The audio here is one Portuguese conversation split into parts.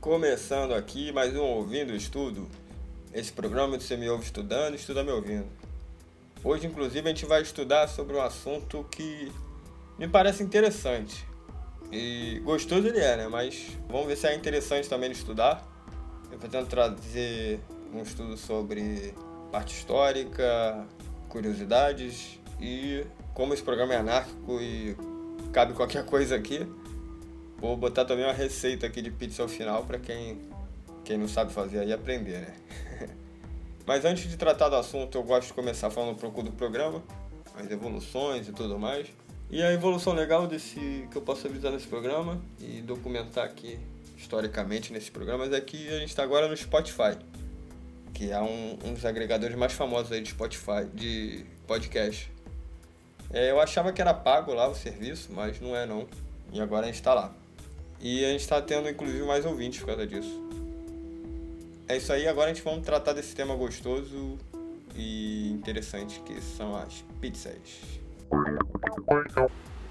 Começando aqui mais um Ouvindo Estudo. Esse programa você me ouve estudando estuda me ouvindo. Hoje, inclusive, a gente vai estudar sobre um assunto que me parece interessante. E gostoso ele é, né? Mas vamos ver se é interessante também de estudar. Eu pretendo trazer um estudo sobre parte histórica, curiosidades e como esse programa é anárquico e cabe qualquer coisa aqui. Vou botar também uma receita aqui de pizza ao final para quem, quem não sabe fazer aí aprender, né? Mas antes de tratar do assunto, eu gosto de começar falando um pouco do programa, as evoluções e tudo mais. E a evolução legal desse que eu posso avisar nesse programa e documentar aqui historicamente nesse programa é que a gente está agora no Spotify, que é um, um, dos agregadores mais famosos aí de Spotify, de podcast. É, eu achava que era pago lá o serviço, mas não é não. E agora a gente está lá. E a gente está tendo inclusive mais ouvintes por causa disso. É isso aí, agora a gente vai tratar desse tema gostoso e interessante que são as pizzas.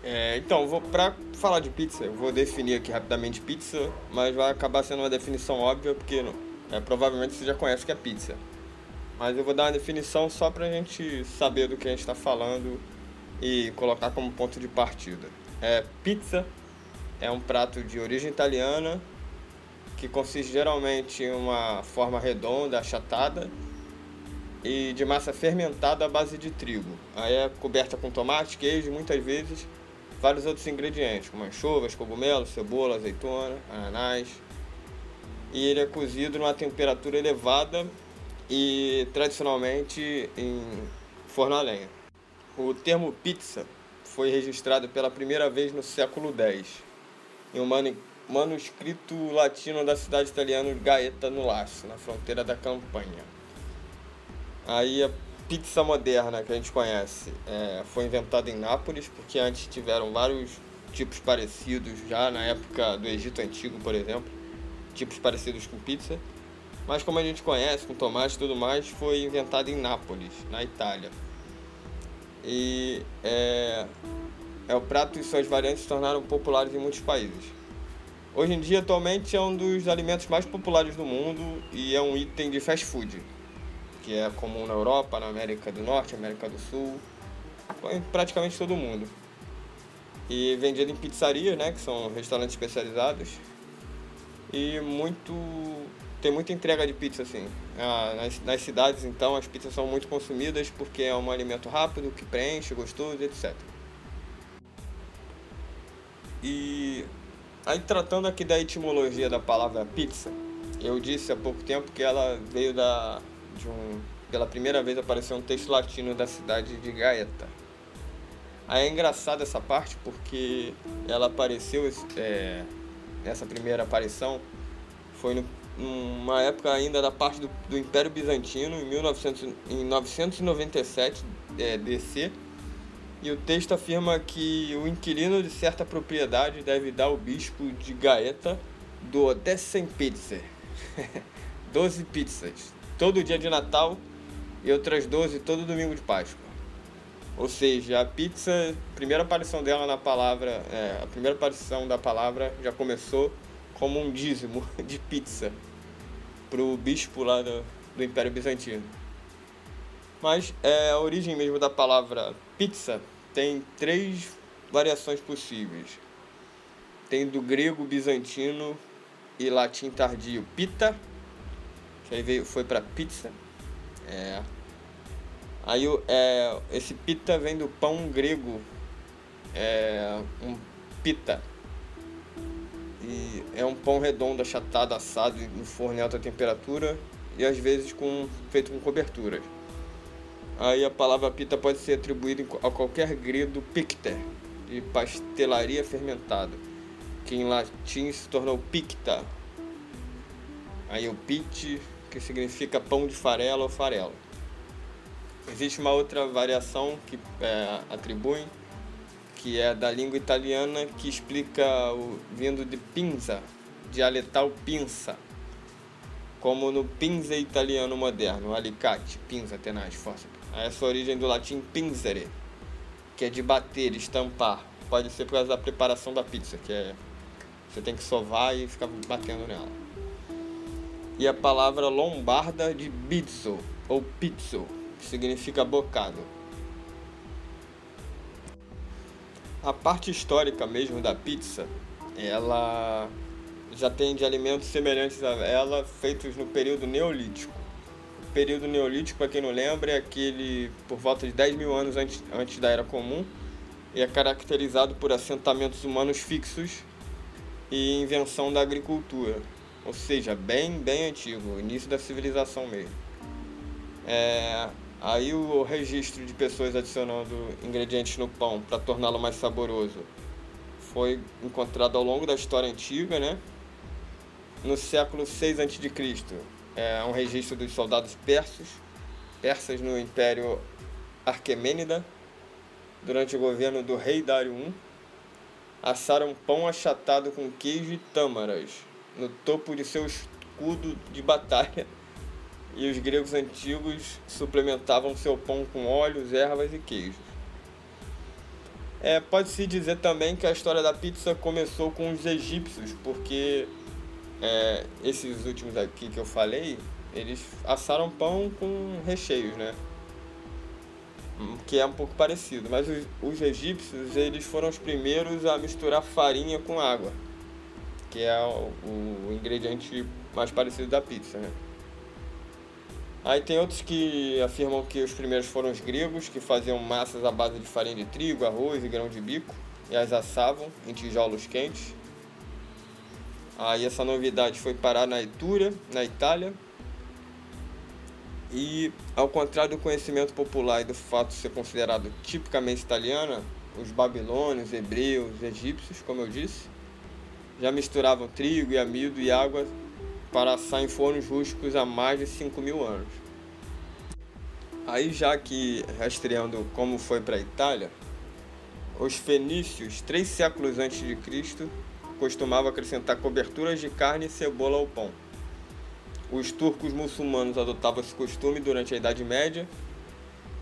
É, então, vou, pra falar de pizza, eu vou definir aqui rapidamente pizza, mas vai acabar sendo uma definição óbvia, porque é, provavelmente você já conhece que é pizza. Mas eu vou dar uma definição só pra gente saber do que a gente está falando e colocar como ponto de partida. É, pizza é um prato de origem italiana que consiste geralmente em uma forma redonda, achatada e de massa fermentada à base de trigo. Aí é coberta com tomate, queijo, muitas vezes vários outros ingredientes, como anchovas, cogumelos, cebola, azeitona, ananás. E ele é cozido numa temperatura elevada e tradicionalmente em forno a lenha. O termo pizza foi registrado pela primeira vez no século X, em um manuscrito latino da cidade italiana Gaeta no Lácio, na fronteira da Campanha. Aí a pizza moderna que a gente conhece é, foi inventada em Nápoles, porque antes tiveram vários tipos parecidos já na época do Egito Antigo, por exemplo, tipos parecidos com pizza. Mas como a gente conhece, com tomate e tudo mais, foi inventada em Nápoles, na Itália. E é, é o prato e suas variantes se tornaram populares em muitos países. Hoje em dia, atualmente, é um dos alimentos mais populares do mundo e é um item de fast food, que é comum na Europa, na América do Norte, América do Sul, em praticamente todo mundo. E vendido em pizzarias, né, que são restaurantes especializados. E muito tem muita entrega de pizza assim. Ah, nas, nas cidades, então, as pizzas são muito consumidas porque é um alimento rápido, que preenche, gostoso, etc. E Aí tratando aqui da etimologia da palavra pizza, eu disse há pouco tempo que ela veio da de um pela primeira vez apareceu um texto latino da cidade de Gaeta. Aí é engraçado essa parte porque ela apareceu é, essa primeira aparição foi numa época ainda da parte do, do Império Bizantino em 1900, em 997 é, DC e o texto afirma que o inquilino de certa propriedade deve dar ao bispo de Gaeta do Dessen Pizza. 12 pizzas, todo dia de Natal e outras 12 todo domingo de Páscoa. Ou seja, a pizza, a primeira aparição dela na palavra, é, a primeira aparição da palavra já começou como um dízimo de pizza para o bispo lá do, do Império Bizantino. Mas é, a origem mesmo da palavra pizza tem três variações possíveis. Tem do grego bizantino e latim tardio pita, que aí veio, foi para pizza. É. Aí é, esse pita vem do pão grego, é, um pita. E é um pão redondo, achatado, assado no forno em alta temperatura e às vezes com, feito com coberturas. Aí a palavra pita pode ser atribuída a qualquer grego picter, de pastelaria fermentada, que em latim se tornou picta. Aí o pit, que significa pão de farelo ou farelo. Existe uma outra variação que é, atribuem, que é da língua italiana, que explica o vindo de pinza, dialetal pinça, como no pinze italiano moderno, alicate, pinza, tenaz, força. Essa origem do latim pinzere, que é de bater, estampar. Pode ser por causa da preparação da pizza, que é você tem que sovar e ficar batendo nela. E a palavra lombarda de bizzo ou pizzo, que significa bocado. A parte histórica mesmo da pizza, ela já tem de alimentos semelhantes a ela feitos no período neolítico. O período neolítico, para quem não lembra, é aquele por volta de 10 mil anos antes, antes da Era Comum e é caracterizado por assentamentos humanos fixos e invenção da agricultura, ou seja, bem, bem antigo, início da civilização mesmo. É, aí o registro de pessoas adicionando ingredientes no pão para torná-lo mais saboroso foi encontrado ao longo da história antiga, né? No século 6 a.C., é um registro dos soldados persas, persas no Império Arquemênida, durante o governo do rei Dário I, assaram pão achatado com queijo e tâmaras no topo de seu escudo de batalha, e os gregos antigos suplementavam seu pão com óleos, ervas e queijos. É, Pode-se dizer também que a história da pizza começou com os egípcios, porque é, esses últimos aqui que eu falei, eles assaram pão com recheios, né? Que é um pouco parecido, mas os, os egípcios eles foram os primeiros a misturar farinha com água, que é o, o ingrediente mais parecido da pizza, né? Aí tem outros que afirmam que os primeiros foram os gregos, que faziam massas à base de farinha de trigo, arroz e grão de bico, e as assavam em tijolos quentes. Aí essa novidade foi parar na Itúria, na Itália. E ao contrário do conhecimento popular e do fato de ser considerado tipicamente italiana, os babilônios, hebreus, egípcios, como eu disse, já misturavam trigo e amido e água para fornos rústicos há mais de 5 mil anos. Aí já que rastreando como foi para a Itália, os fenícios, três séculos antes de Cristo, costumavam acrescentar coberturas de carne e cebola ao pão. Os turcos muçulmanos adotavam esse costume durante a Idade Média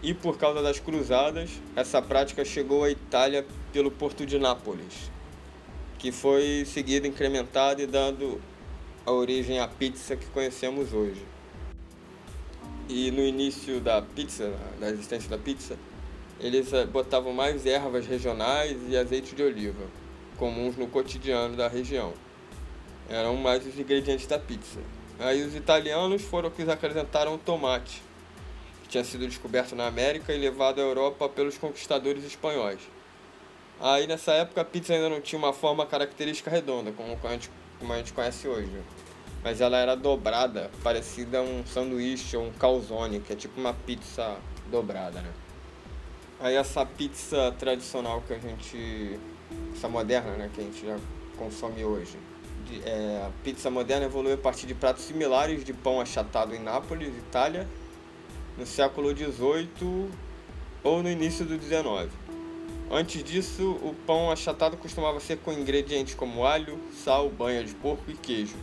e por causa das cruzadas, essa prática chegou à Itália pelo porto de Nápoles, que foi seguida incrementada e dando a origem à pizza que conhecemos hoje. E no início da pizza, da existência da pizza, eles eh, botavam mais ervas regionais e azeite de oliva, comuns no cotidiano da região. Eram mais os ingredientes da pizza. Aí os italianos foram que acrescentaram o tomate, que tinha sido descoberto na América e levado à Europa pelos conquistadores espanhóis. Aí nessa época a pizza ainda não tinha uma forma característica redonda, como a gente como a gente conhece hoje. Mas ela era dobrada, parecida a um sanduíche ou um calzone, que é tipo uma pizza dobrada, né? Aí essa pizza tradicional que a gente. essa moderna, né? Que a gente já consome hoje. De, é, a pizza moderna evoluiu a partir de pratos similares de pão achatado em Nápoles, Itália, no século XVIII ou no início do XIX. Antes disso, o pão achatado costumava ser com ingredientes como alho, sal, banha de porco e queijo.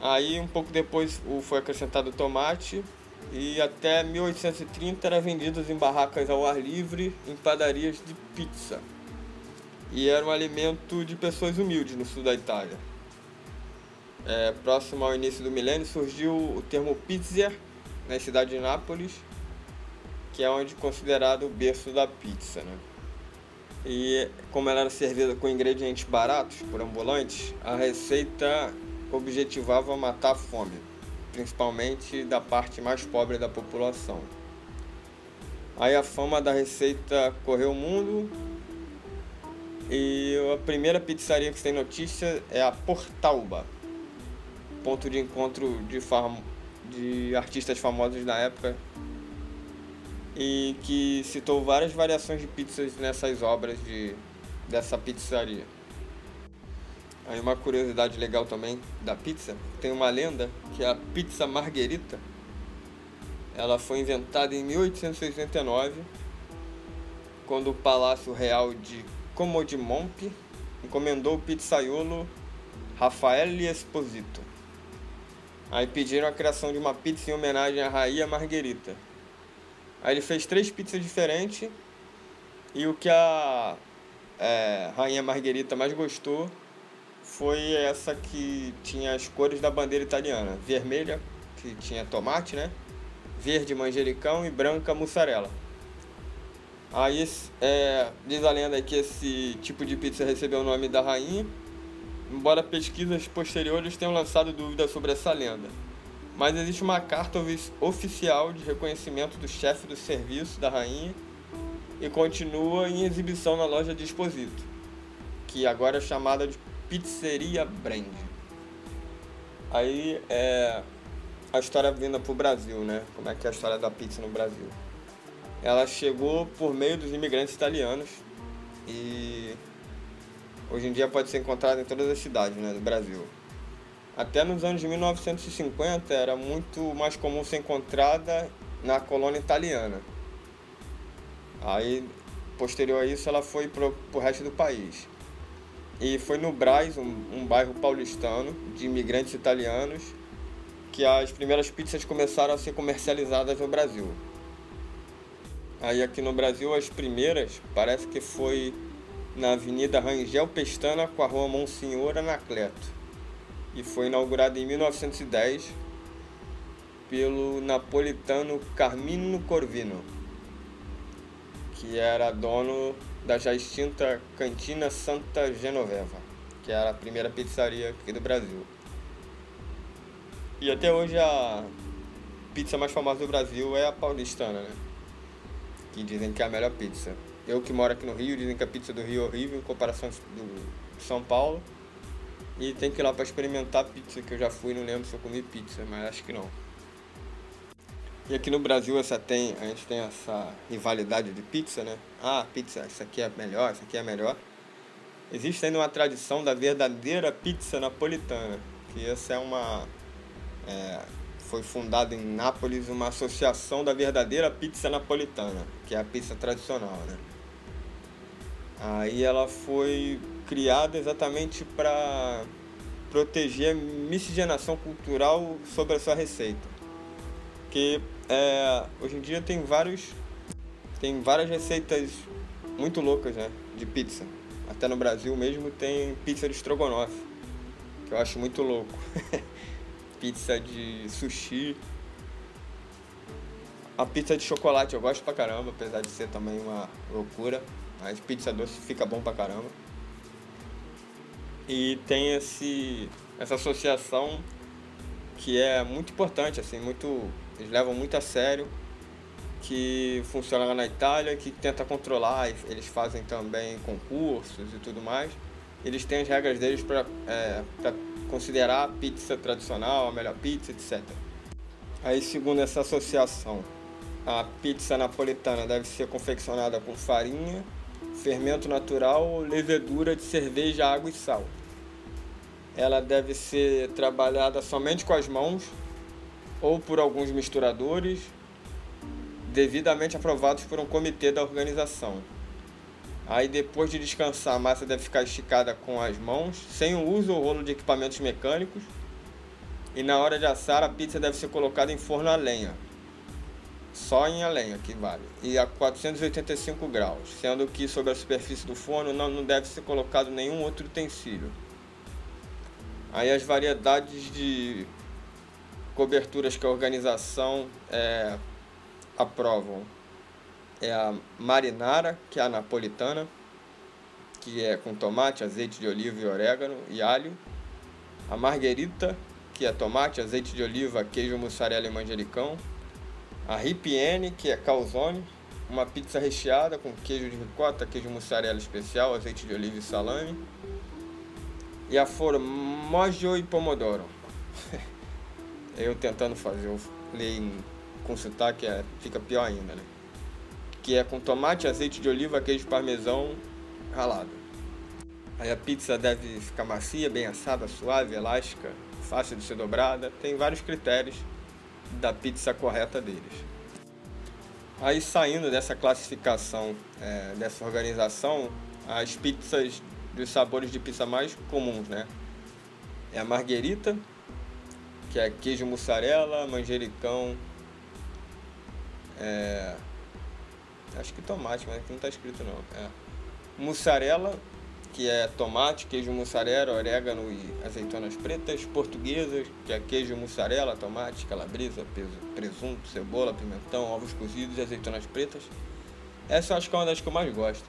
Aí, um pouco depois, foi acrescentado tomate e até 1830 era vendido em barracas ao ar livre em padarias de pizza. E era um alimento de pessoas humildes no sul da Itália. É, próximo ao início do milênio surgiu o termo pizza na cidade de Nápoles, que é onde considerado o berço da pizza. Né? E como ela era servida com ingredientes baratos por ambulantes, a receita objetivava matar a fome, principalmente da parte mais pobre da população. Aí a fama da receita correu o mundo e a primeira pizzaria que tem notícia é a Portalba, ponto de encontro de, de artistas famosos da época e que citou várias variações de pizzas nessas obras de, dessa pizzaria. Aí uma curiosidade legal também da pizza, tem uma lenda que a pizza margherita, ela foi inventada em 1869, quando o Palácio Real de Comodimompi encomendou o pizzaiolo Raffaele Esposito. Aí pediram a criação de uma pizza em homenagem à Rainha Marguerita. Aí ele fez três pizzas diferentes e o que a é, Rainha Marguerita mais gostou foi essa que tinha as cores da bandeira italiana. Vermelha, que tinha tomate, né? Verde, manjericão e branca, mussarela. Aí é, diz a lenda que esse tipo de pizza recebeu o nome da rainha, embora pesquisas posteriores tenham lançado dúvidas sobre essa lenda. Mas existe uma carta oficial de reconhecimento do chefe do serviço da rainha e continua em exibição na loja de Exposito, que agora é chamada de Pizzeria Brand. Aí é a história vinda para o Brasil, né? Como é que é a história da pizza no Brasil? Ela chegou por meio dos imigrantes italianos e hoje em dia pode ser encontrada em todas as cidades né, do Brasil. Até nos anos de 1950 era muito mais comum ser encontrada na colônia italiana. Aí, posterior a isso, ela foi pro, pro resto do país. E foi no Braz, um, um bairro paulistano de imigrantes italianos, que as primeiras pizzas começaram a ser comercializadas no Brasil. Aí aqui no Brasil as primeiras parece que foi na Avenida Rangel Pestana com a Rua Monsenhor Anacleto. E foi inaugurada em 1910 pelo napolitano Carmino Corvino que era dono da já extinta Cantina Santa Genoveva, que era a primeira pizzaria aqui do Brasil. E até hoje a pizza mais famosa do Brasil é a paulistana, né? Que dizem que é a melhor pizza. Eu que moro aqui no Rio, dizem que a pizza do Rio é horrível em comparação do São Paulo. E tem que ir lá para experimentar pizza, que eu já fui, não lembro se eu comi pizza, mas acho que não. E aqui no Brasil essa tem, a gente tem essa rivalidade de pizza, né? Ah, pizza, essa aqui é melhor, essa aqui é melhor. Existe ainda uma tradição da verdadeira pizza napolitana, que essa é uma é, foi fundada em Nápoles uma associação da verdadeira pizza napolitana, que é a pizza tradicional, né? Aí ela foi criada exatamente para proteger a miscigenação cultural sobre a sua receita. Porque é, hoje em dia tem vários. Tem várias receitas muito loucas, né? De pizza. Até no Brasil mesmo tem pizza de estrogonofe. Que eu acho muito louco. pizza de sushi. A pizza de chocolate eu gosto pra caramba, apesar de ser também uma loucura. Mas pizza doce fica bom pra caramba. E tem esse, essa associação que é muito importante, assim, muito eles levam muito a sério, que funciona lá na Itália, que tenta controlar, eles fazem também concursos e tudo mais. Eles têm as regras deles para é, considerar a pizza tradicional, a melhor pizza, etc. Aí, segundo essa associação, a pizza napolitana deve ser confeccionada com farinha, fermento natural, levedura de cerveja, água e sal. Ela deve ser trabalhada somente com as mãos, ou por alguns misturadores devidamente aprovados por um comitê da organização. Aí depois de descansar, a massa deve ficar esticada com as mãos, sem o uso ou rolo de equipamentos mecânicos. E na hora de assar, a pizza deve ser colocada em forno a lenha. Só em a lenha que vale. E a 485 graus, sendo que sobre a superfície do forno não, não deve ser colocado nenhum outro utensílio. Aí as variedades de coberturas que a organização é, aprovam é a marinara, que é a napolitana, que é com tomate, azeite de oliva e orégano e alho. A margherita, que é tomate, azeite de oliva, queijo mussarela e manjericão. A ripiene, que é calzone, uma pizza recheada com queijo de ricota, queijo mussarela especial, azeite de oliva e salame. E a formaggio e pomodoro. eu tentando fazer, eu ler com sotaque é, fica pior ainda, né? Que é com tomate, azeite de oliva, queijo parmesão ralado. Aí a pizza deve ficar macia, bem assada, suave, elástica, fácil de ser dobrada. Tem vários critérios da pizza correta deles. Aí saindo dessa classificação, é, dessa organização, as pizzas dos sabores de pizza mais comuns, né? É a marguerita, que é queijo mussarela, manjericão, é, acho que tomate, mas aqui não está escrito não. É, mussarela, que é tomate, queijo mussarela, orégano e azeitonas pretas, portuguesas, que é queijo mussarela, tomate, calabresa, presunto, cebola, pimentão, ovos cozidos e azeitonas pretas. Essa eu acho que é uma das que eu mais gosto,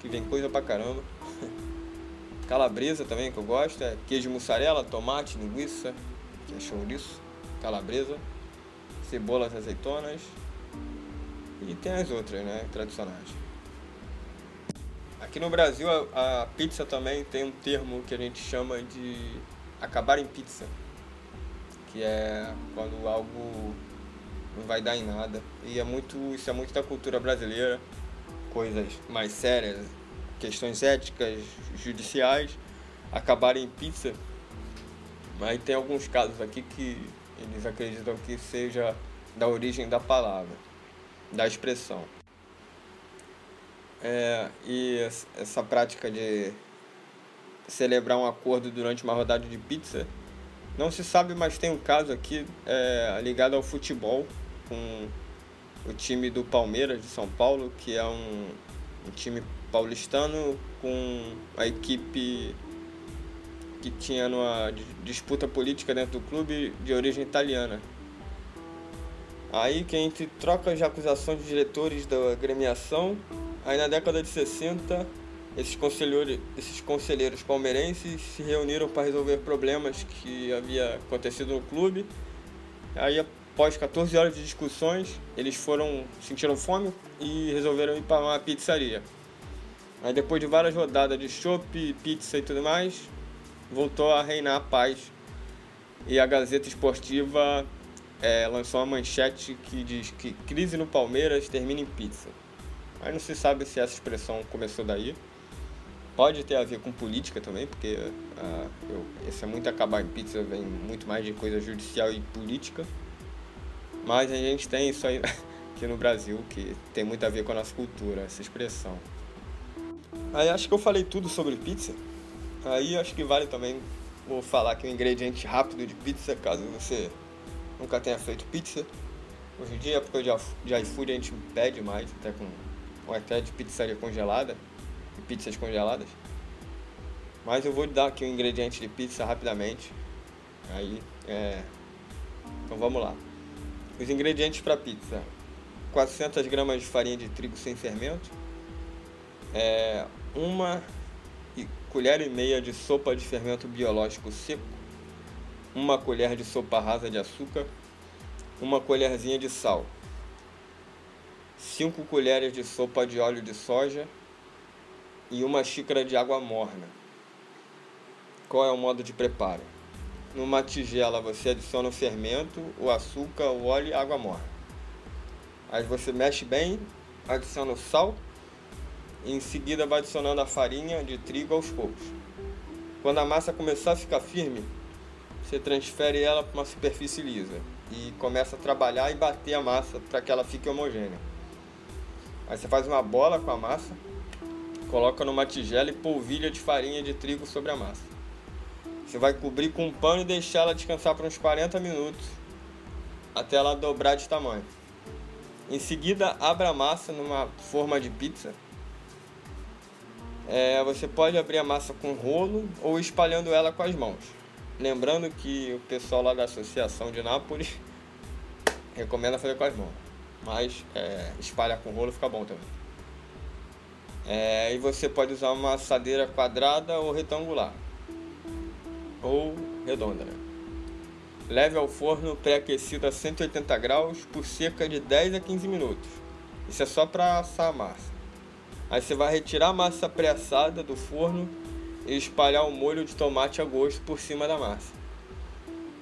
que vem coisa pra caramba. Calabresa também que eu gosto, é queijo mussarela, tomate, linguiça, que é chouriço, calabresa, cebolas, azeitonas e tem as outras, né, tradicionais. Aqui no Brasil a, a pizza também tem um termo que a gente chama de acabar em pizza, que é quando algo não vai dar em nada. E é muito, isso é muito da cultura brasileira, coisas mais sérias, questões éticas, judiciais, acabarem em pizza. Mas tem alguns casos aqui que eles acreditam que seja da origem da palavra, da expressão. É, e essa prática de celebrar um acordo durante uma rodada de pizza, não se sabe, mas tem um caso aqui é, ligado ao futebol com o time do Palmeiras de São Paulo, que é um, um time paulistano com a equipe que tinha uma disputa política dentro do clube de origem italiana. Aí que entre trocas de acusações de diretores da gremiação, aí na década de 60, esses conselheiros, esses conselheiros palmeirenses se reuniram para resolver problemas que havia acontecido no clube. Aí após 14 horas de discussões, eles foram sentiram fome e resolveram ir para uma pizzaria. Aí depois de várias rodadas de chopp, pizza e tudo mais, voltou a reinar a paz. E a Gazeta Esportiva é, lançou uma manchete que diz que crise no Palmeiras termina em pizza. Aí não se sabe se essa expressão começou daí. Pode ter a ver com política também, porque uh, eu, esse é muito acabar em pizza, vem muito mais de coisa judicial e política. Mas a gente tem isso aí aqui no Brasil, que tem muito a ver com a nossa cultura, essa expressão. Aí acho que eu falei tudo sobre pizza. Aí acho que vale também vou falar aqui um ingrediente rápido de pizza, caso você nunca tenha feito pizza. Hoje em dia, época de iFood, a gente pede mais, até com ou até de pizzaria congelada, e pizzas congeladas. Mas eu vou dar aqui um ingrediente de pizza rapidamente. Aí, é... Então vamos lá. Os ingredientes para pizza: 400 gramas de farinha de trigo sem fermento, é, uma colher e meia de sopa de fermento biológico seco, uma colher de sopa rasa de açúcar, uma colherzinha de sal, 5 colheres de sopa de óleo de soja e uma xícara de água morna. Qual é o modo de preparo? Numa tigela você adiciona o fermento, o açúcar, o óleo e a água morna. Aí você mexe bem, adiciona o sal em seguida vai adicionando a farinha de trigo aos poucos. Quando a massa começar a ficar firme, você transfere ela para uma superfície lisa e começa a trabalhar e bater a massa para que ela fique homogênea. Aí você faz uma bola com a massa, coloca numa tigela e polvilha de farinha de trigo sobre a massa. Você vai cobrir com um pano e deixar ela descansar por uns 40 minutos até ela dobrar de tamanho. Em seguida, abra a massa numa forma de pizza é, você pode abrir a massa com rolo ou espalhando ela com as mãos. Lembrando que o pessoal lá da Associação de Nápoles recomenda fazer com as mãos. Mas é, espalhar com rolo fica bom também. É, e você pode usar uma assadeira quadrada ou retangular. Ou redonda, né? Leve ao forno pré-aquecido a 180 graus por cerca de 10 a 15 minutos. Isso é só para assar a massa. Aí você vai retirar a massa pré-assada do forno e espalhar o molho de tomate a gosto por cima da massa.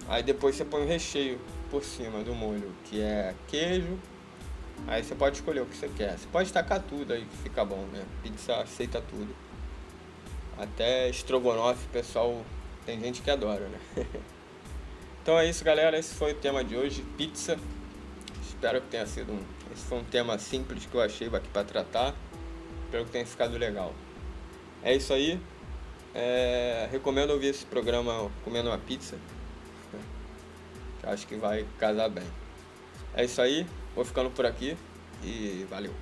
Aí depois você põe o recheio por cima do molho, que é queijo. Aí você pode escolher o que você quer. Você pode tacar tudo aí que fica bom, né? Pizza aceita tudo. Até estrogonofe, pessoal, tem gente que adora, né? então é isso, galera. Esse foi o tema de hoje, pizza. Espero que tenha sido um. Esse foi um tema simples que eu achei aqui para tratar. Espero que tenha ficado legal. É isso aí. É, recomendo ouvir esse programa comendo uma pizza. Acho que vai casar bem. É isso aí, vou ficando por aqui e valeu.